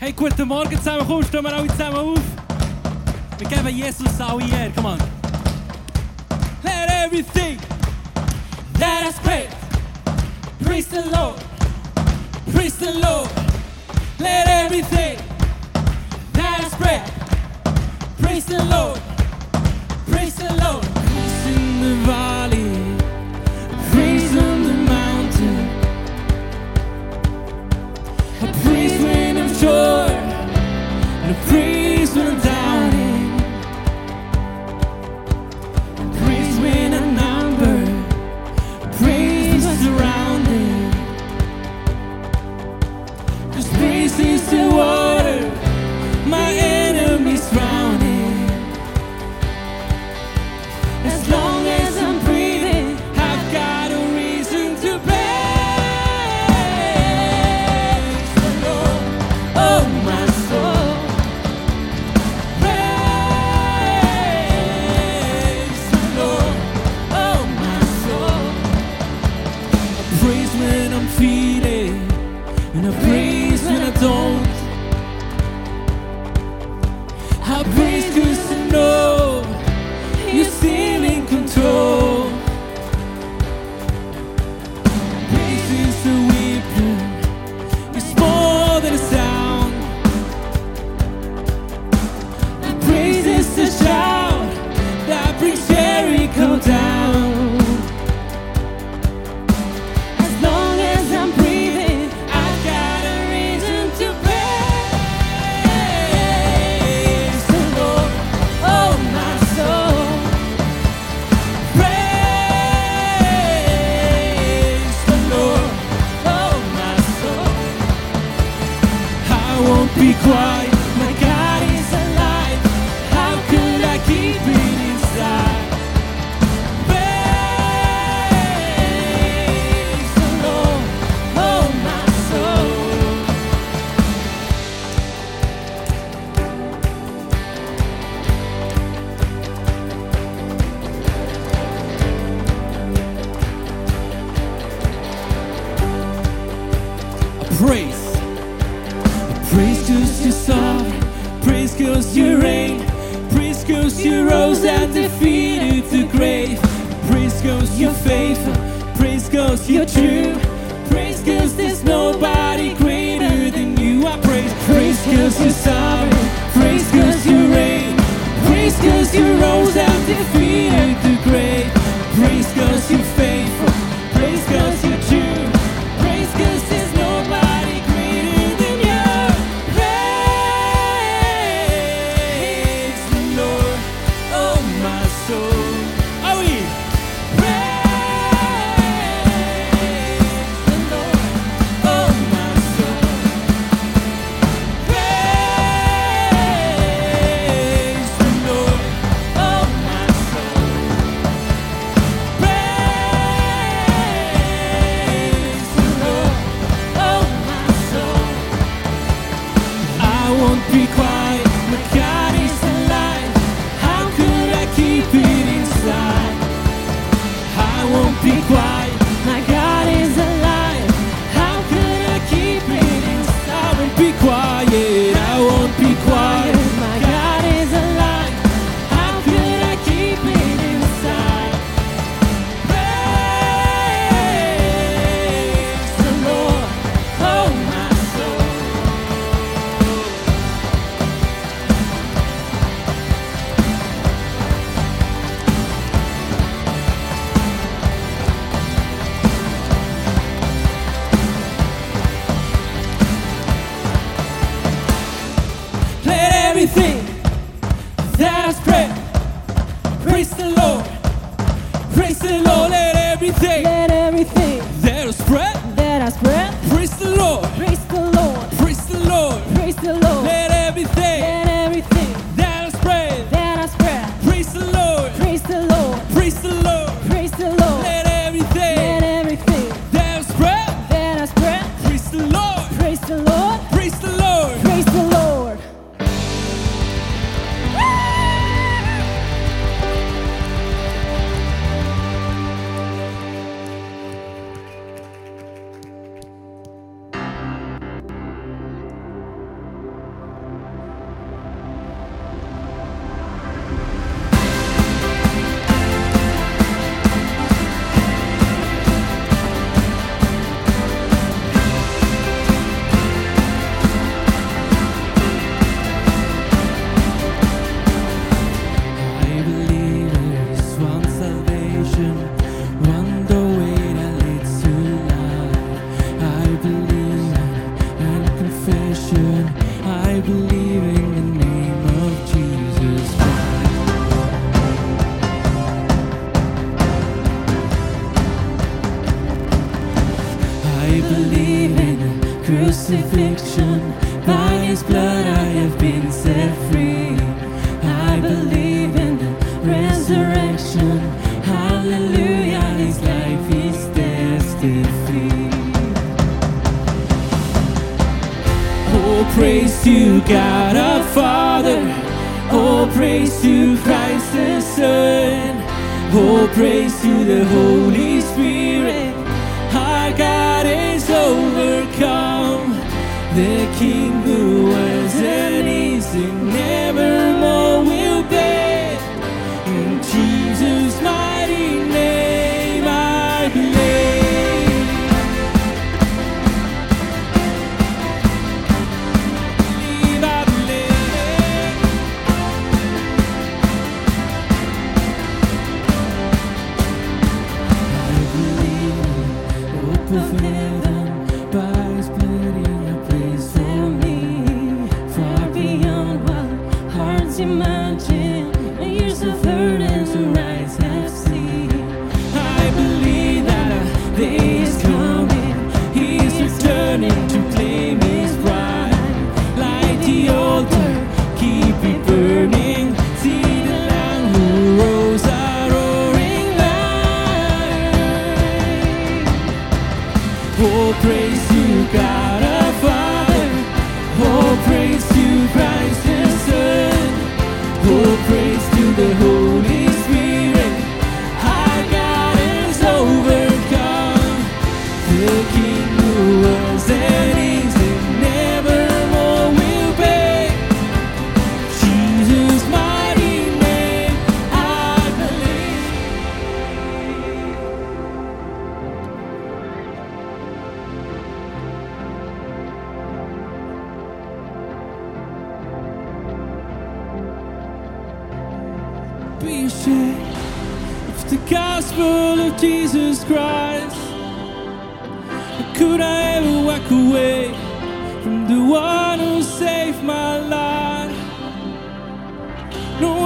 Hey, guten Morgen zusammen. Komm, stehen wir alle zusammen auf. Wir geben Jesus alle Ehre. Come on. Let everything that us praise, praise the Lord, praise the Lord. Let everything that us praise, praise the Lord, praise the Lord. Praise the Lord. praise cause you're true. Praise cause there's nobody greater than you. I praise, praise cause you're sovereign. Praise cause you reign. Praise cause you rose out defeated the grave. Praise vision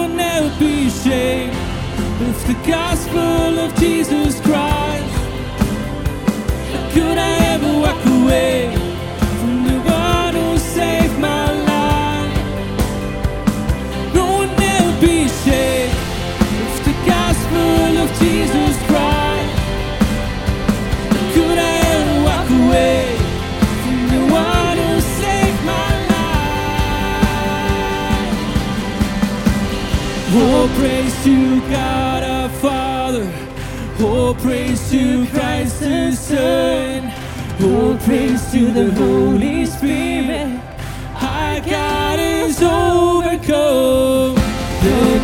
will never be ashamed. It's the gospel of Jesus Christ. How could I ever walk away? praise to God our Father. Oh, praise to Christ the Son. Oh, praise to the Holy Spirit. Our God is overcome. The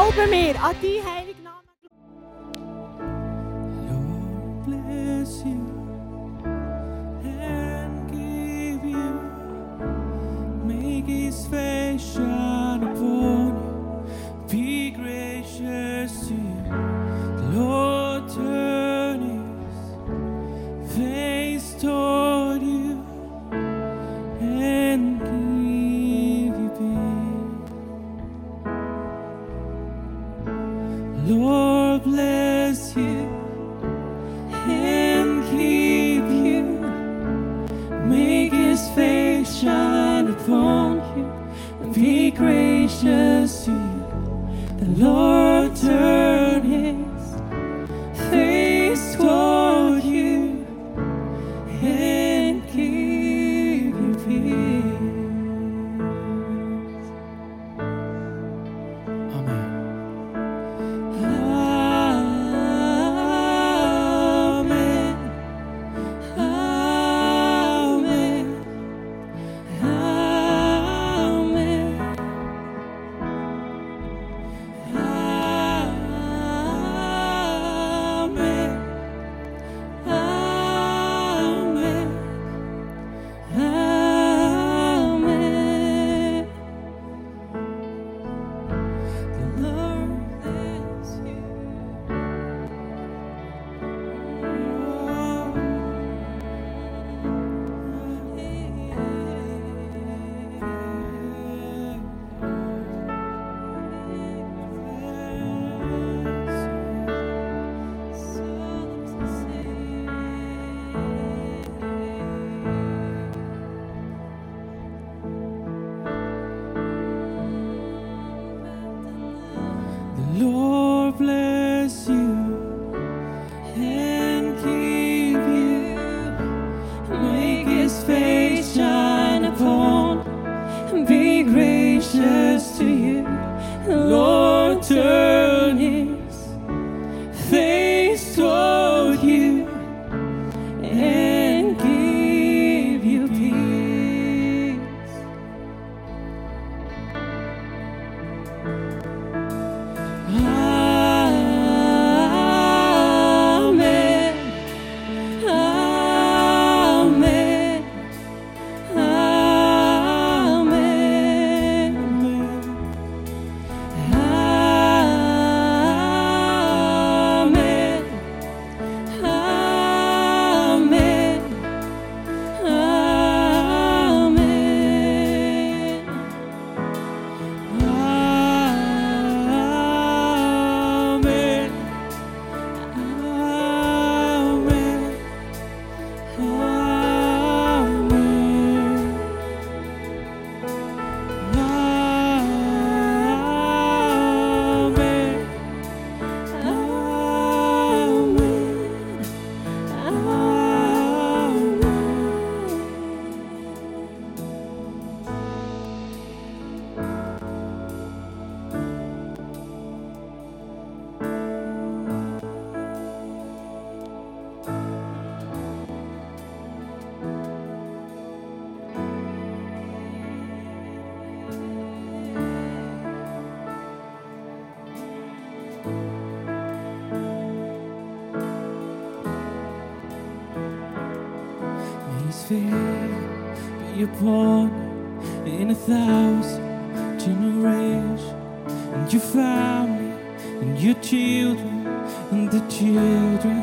Open me. gracious to you, Lord. faith be upon in a thousand generations. And your family, and your children, and the children.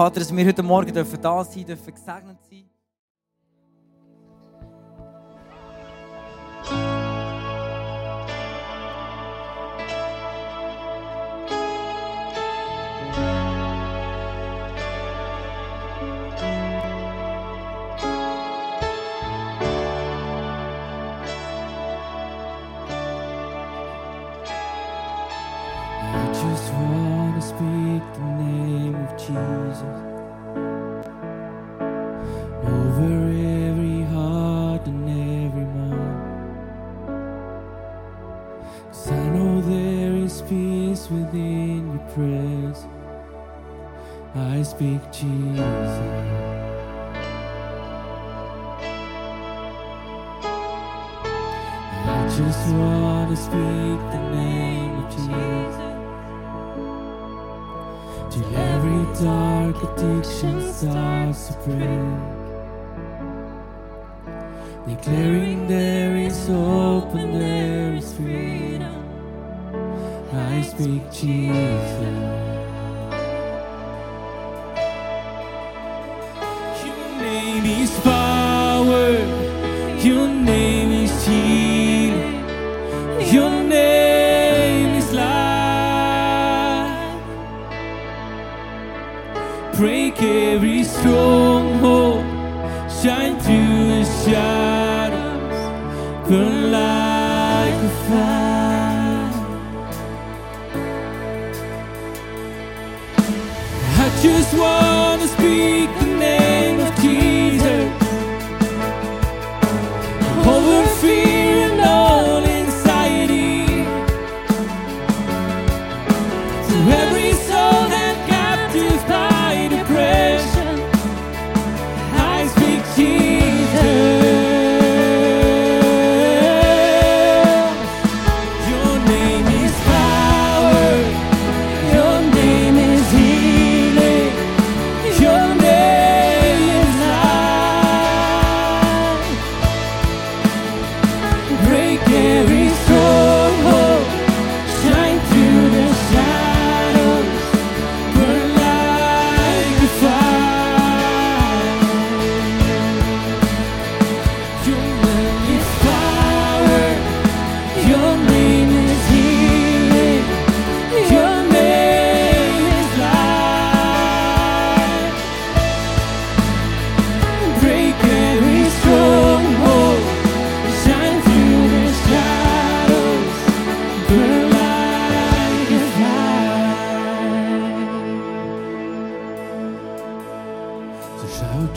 Vater, dass wir heute Morgen da sein dürfen, gesegnet sein. Jesus. just wanna speak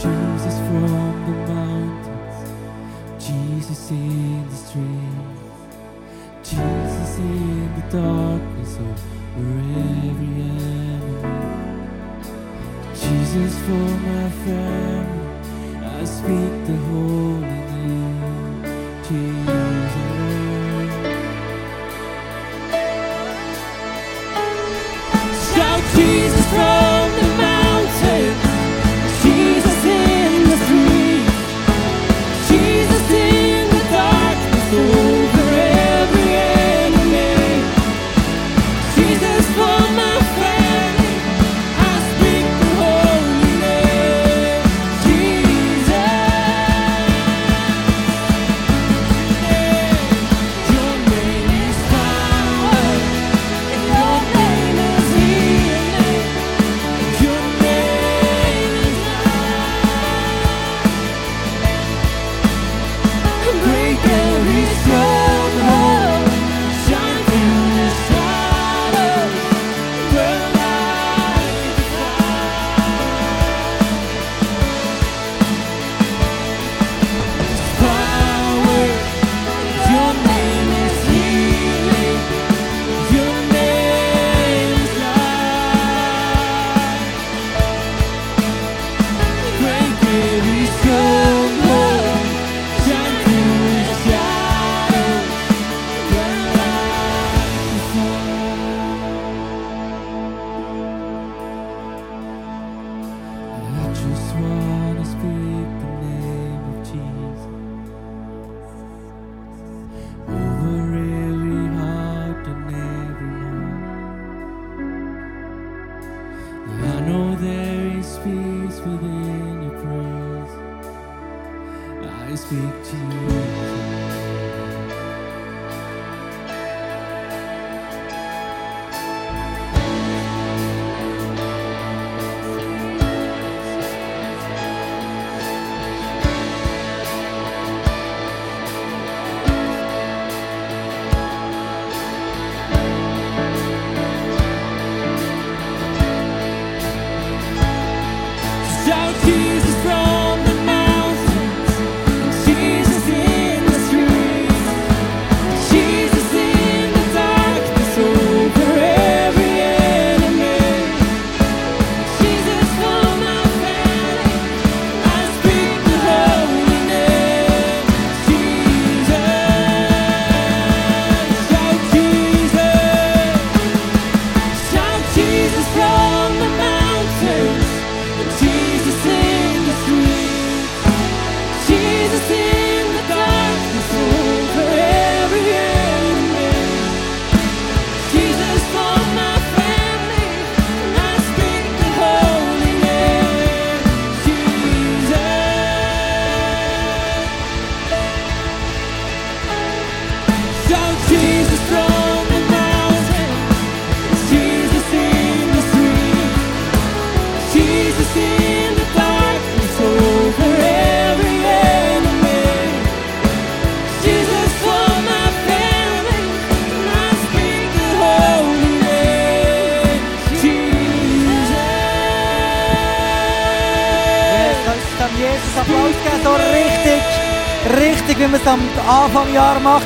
Jesus from the mountains, Jesus in the streets, Jesus in the darkness of every enemy, Jesus for my family, I speak the holy name, Jesus. Shout Jesus!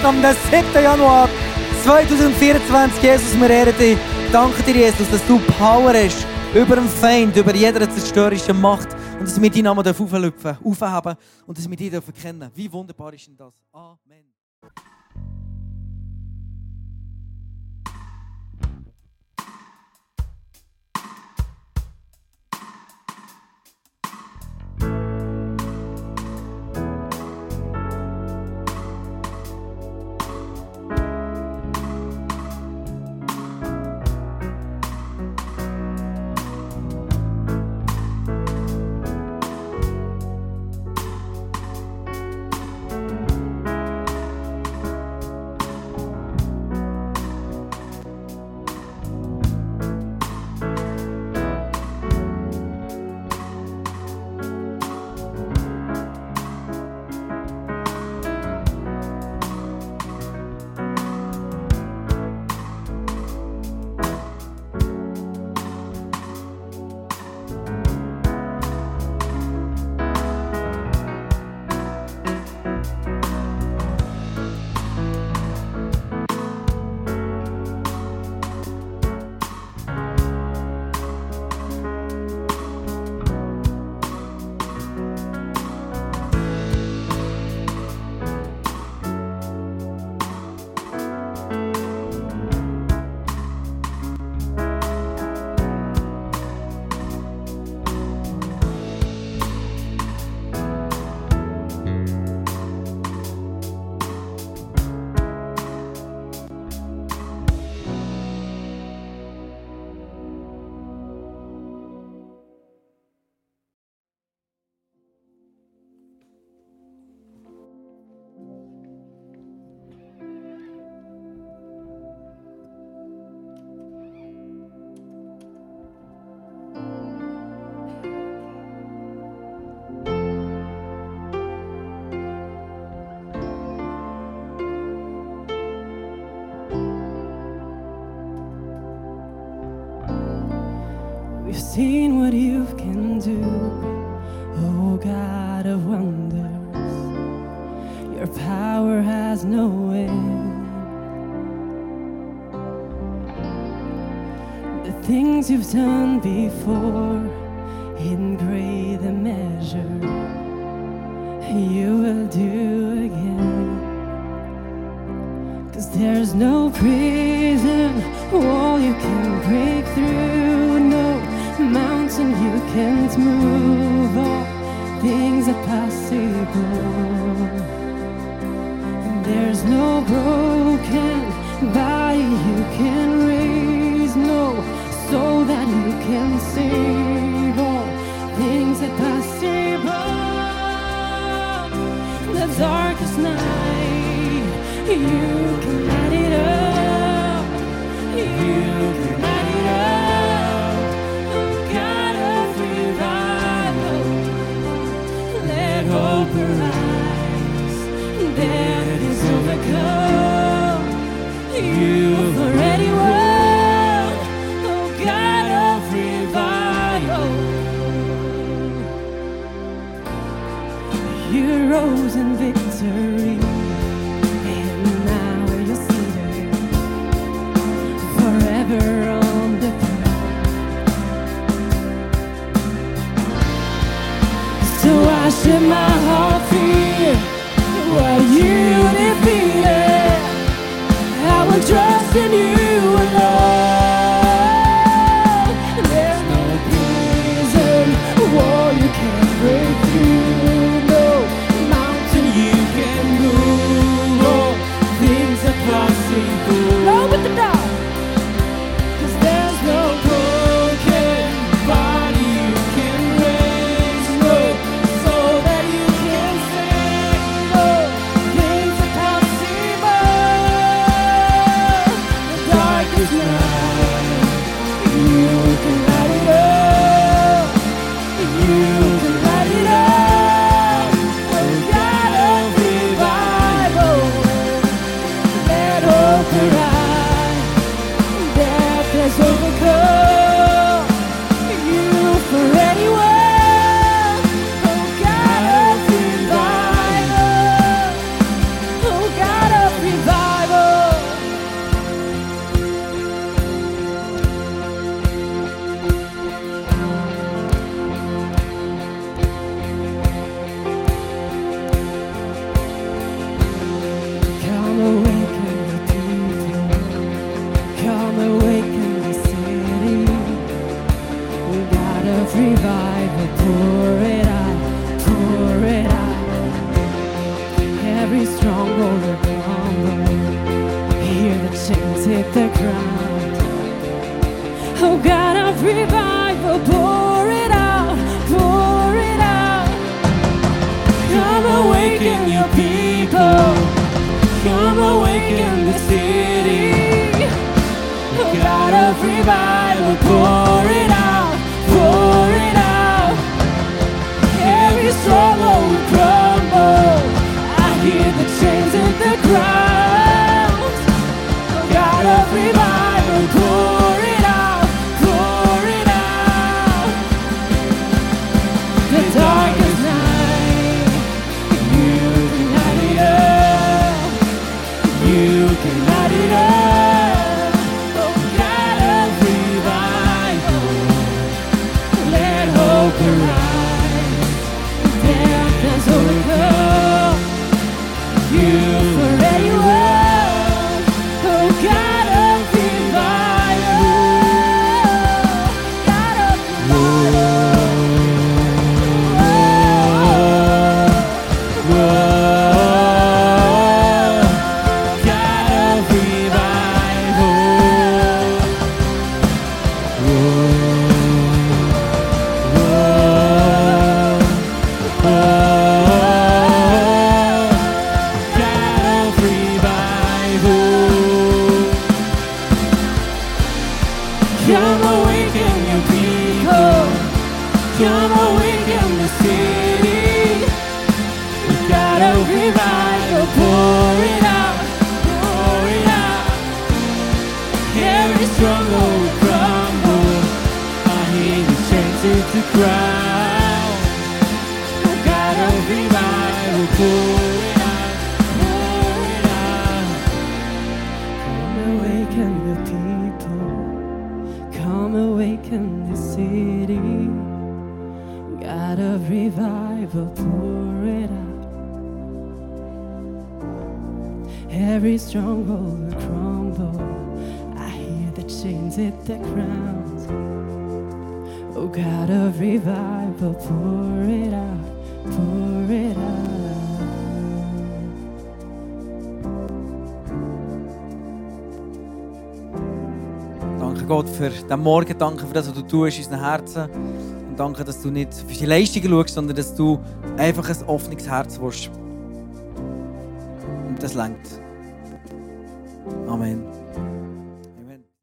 am 7. Januar 2024. Jesus, wir ehren dich. Danke dir, Jesus, dass du Power hast über den Feind, über jede zerstörerische Macht und dass wir deinen Namen auflüpfen, aufheben und dass wir dich kennen dürfen. Wie wunderbar ist denn das? Amen. You've done before, in greater measure, you will do again. Cause there's no prison wall you can break through, no mountain you can't move. All things are possible. And there's no broken body you can raise, no soul can save. All things are possible. The darkest night, you can light it up. You can light it up. Let hope arise. Is overcome. You've already won. In victory, and now you're seated forever on the. So I should my heart fear what you defeated. I will trust in you Den Morgen, danke für das, was du tust in unseren Herzen. Und danke, dass du nicht für die Leistungen schaust, sondern dass du einfach ein offenes Herz willst. Und das lenkt. Amen.